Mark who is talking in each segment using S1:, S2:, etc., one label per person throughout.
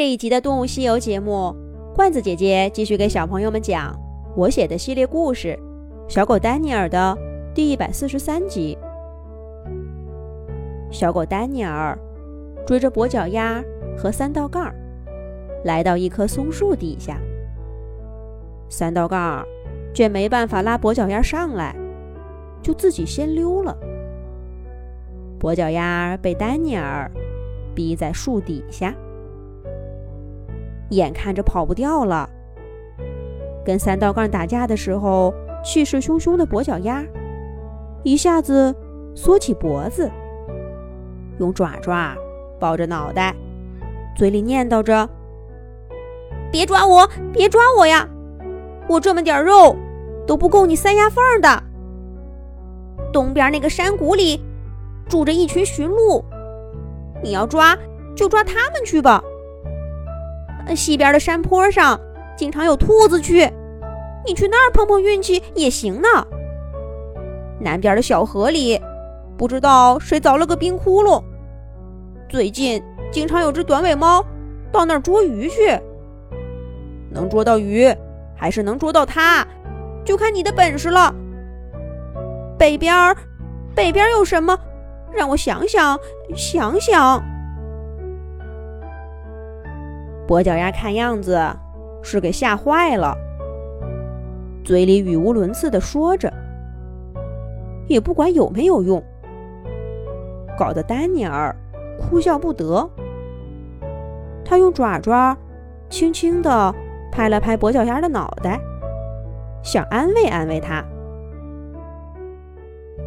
S1: 这一集的《动物西游》节目，罐子姐姐继续给小朋友们讲我写的系列故事《小狗丹尼尔》的第一百四十三集。小狗丹尼尔追着跛脚鸭和三道杠，来到一棵松树底下。三道杠却没办法拉跛脚鸭上来，就自己先溜了。跛脚鸭被丹尼尔逼在树底下。眼看着跑不掉了，跟三道杠打架的时候气势汹汹的跛脚鸭，一下子缩起脖子，用爪爪抱着脑袋，嘴里念叨着：“别抓我，别抓我呀！我这么点肉都不够你塞牙缝的。东边那个山谷里住着一群驯鹿，你要抓就抓他们去吧。”西边的山坡上经常有兔子去，你去那儿碰碰运气也行呢。南边的小河里，不知道谁凿了个冰窟窿，最近经常有只短尾猫到那儿捉鱼去。能捉到鱼，还是能捉到它，就看你的本事了。北边儿，北边有什么？让我想想，想想。跛脚鸭看样子是给吓坏了，嘴里语无伦次地说着，也不管有没有用，搞得丹尼尔哭笑不得。他用爪爪轻轻地拍了拍跛脚鸭的脑袋，想安慰安慰他。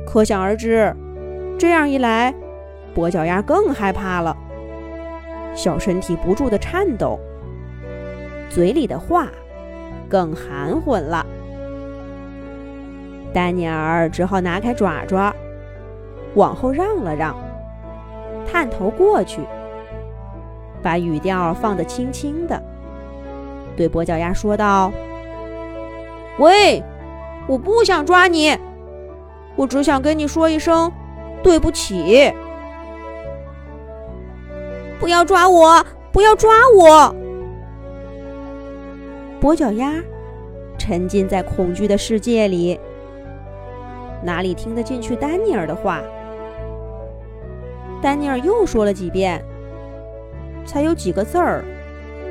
S1: 可想而知，这样一来，跛脚鸭更害怕了。小身体不住的颤抖，嘴里的话更含混了。丹尼尔只好拿开爪爪，往后让了让，探头过去，把语调放得轻轻的，对跛脚鸭说道：“喂，我不想抓你，我只想跟你说一声对不起。”不要抓我！不要抓我！跛脚鸭沉浸在恐惧的世界里，哪里听得进去丹尼尔的话？丹尼尔又说了几遍，才有几个字儿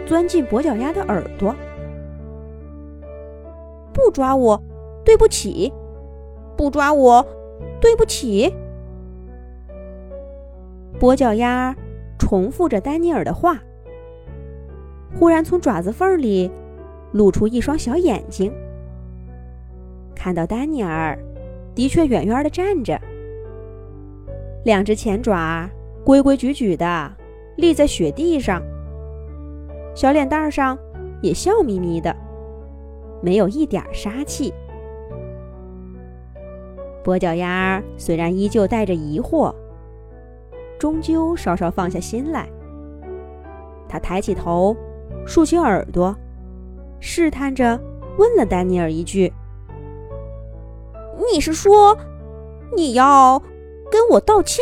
S1: 钻进跛脚鸭的耳朵：“不抓我，对不起！不抓我，对不起！”跛脚鸭。重复着丹尼尔的话，忽然从爪子缝里露出一双小眼睛，看到丹尼尔的确远远的站着，两只前爪规规矩矩的立在雪地上，小脸蛋上也笑眯眯的，没有一点杀气。跛脚鸭虽然依旧带着疑惑。终究稍稍放下心来，他抬起头，竖起耳朵，试探着问了丹尼尔一句：“你是说你要跟我道歉？”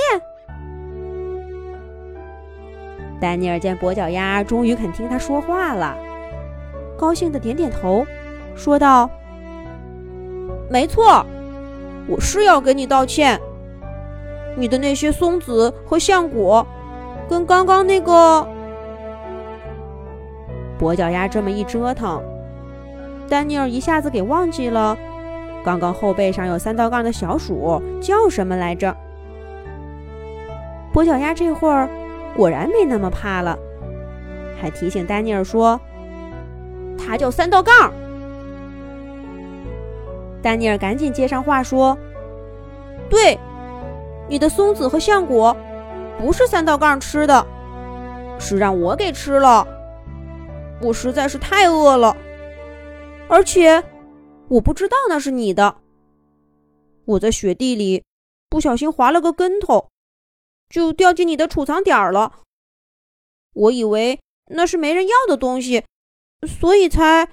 S1: 丹尼尔见跛脚鸭终于肯听他说话了，高兴的点点头，说道：“没错，我是要跟你道歉。”你的那些松子和橡果，跟刚刚那个跛脚鸭这么一折腾，丹尼尔一下子给忘记了刚刚后背上有三道杠的小鼠叫什么来着。跛脚鸭这会儿果然没那么怕了，还提醒丹尼尔说：“它叫三道杠。”丹尼尔赶紧接上话说：“对。”你的松子和橡果，不是三道杠吃的，是让我给吃了。我实在是太饿了，而且我不知道那是你的。我在雪地里不小心滑了个跟头，就掉进你的储藏点了。我以为那是没人要的东西，所以才……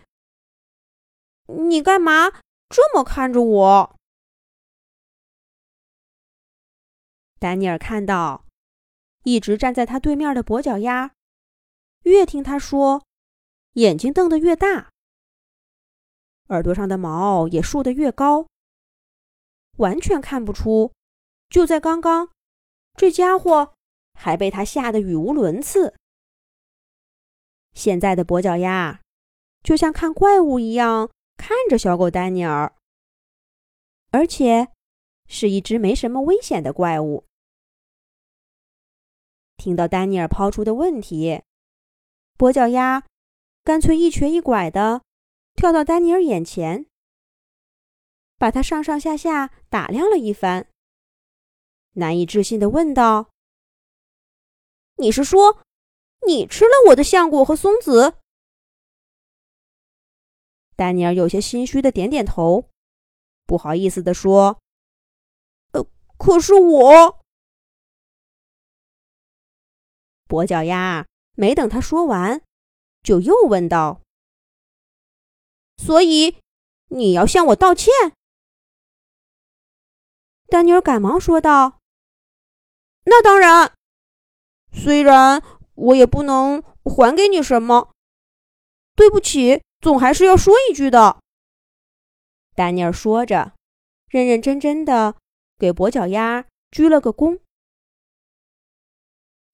S1: 你干嘛这么看着我？丹尼尔看到一直站在他对面的跛脚鸭，越听他说，眼睛瞪得越大，耳朵上的毛也竖得越高，完全看不出，就在刚刚，这家伙还被他吓得语无伦次。现在的跛脚鸭就像看怪物一样看着小狗丹尼尔，而且是一只没什么危险的怪物。听到丹尼尔抛出的问题。跛脚鸭干脆一瘸一拐的跳到丹尼尔眼前，把他上上下下打量了一番，难以置信的问道：“你是说你吃了我的橡果和松子？”丹尼尔有些心虚的点点头，不好意思的说：“呃，可是我……”跛脚鸭。没等他说完，就又问道：“所以你要向我道歉？”丹尼尔赶忙说道：“那当然，虽然我也不能还给你什么，对不起，总还是要说一句的。”丹尼尔说着，认认真真的给跛脚鸭鞠了个躬。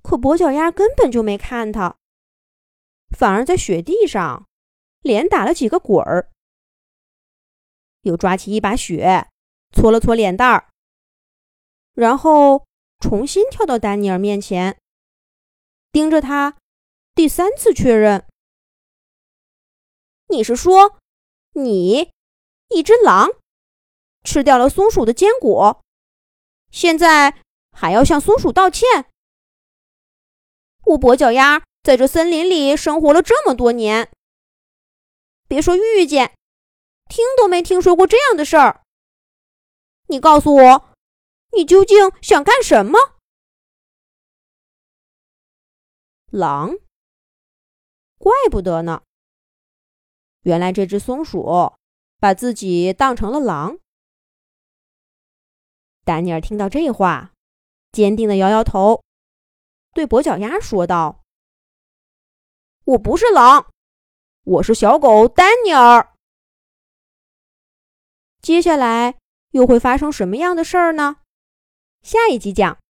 S1: 可跛脚鸭根本就没看他，反而在雪地上连打了几个滚儿，又抓起一把雪搓了搓脸蛋儿，然后重新跳到丹尼尔面前，盯着他，第三次确认：“你是说，你一只狼吃掉了松鼠的坚果，现在还要向松鼠道歉？”我跛脚鸭在这森林里生活了这么多年，别说遇见，听都没听说过这样的事儿。你告诉我，你究竟想干什么？狼？怪不得呢。原来这只松鼠把自己当成了狼。丹尼尔听到这话，坚定的摇摇头。对跛脚鸭说道：“我不是狼，我是小狗丹尼尔。接下来又会发生什么样的事儿呢？下一集讲。